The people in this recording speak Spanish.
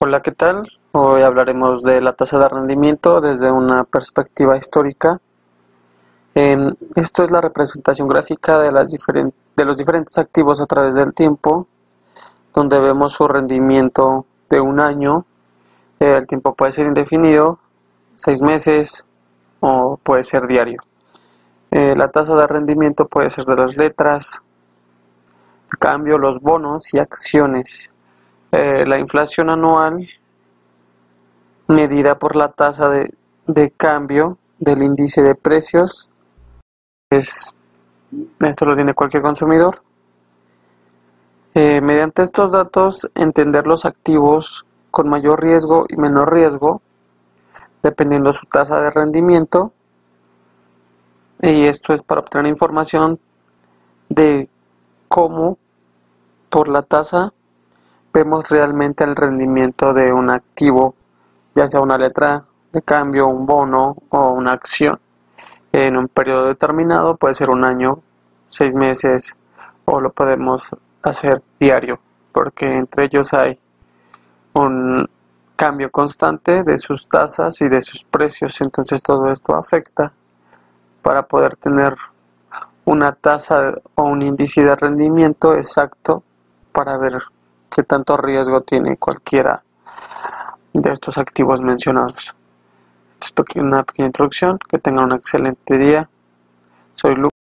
Hola, ¿qué tal? Hoy hablaremos de la tasa de rendimiento desde una perspectiva histórica. Esto es la representación gráfica de, los diferentes activos a través del tiempo, donde vemos su rendimiento de un año. El tiempo puede ser indefinido, seis meses o puede ser diario. Eh, la tasa de rendimiento puede ser de las letras, cambio, los bonos y acciones. Eh, la inflación anual medida por la tasa de, cambio del índice de precios es esto lo tiene cualquier consumidor. Eh, mediante estos datos entender los activos con mayor riesgo y menor riesgo dependiendo su tasa de rendimiento. Y esto es para obtener información de cómo por la tasa vemos realmente el rendimiento de un activo, ya sea una letra de cambio, un bono o una acción. En un periodo determinado puede ser un año, seis meses o lo podemos hacer diario, porque entre ellos hay un cambio constante de sus tasas y de sus precios, entonces todo esto afecta para poder tener una tasa o un índice de rendimiento exacto para ver qué tanto riesgo tiene cualquiera de estos activos mencionados. Esto es una pequeña introducción. Que tengan un excelente día. Soy Lucas.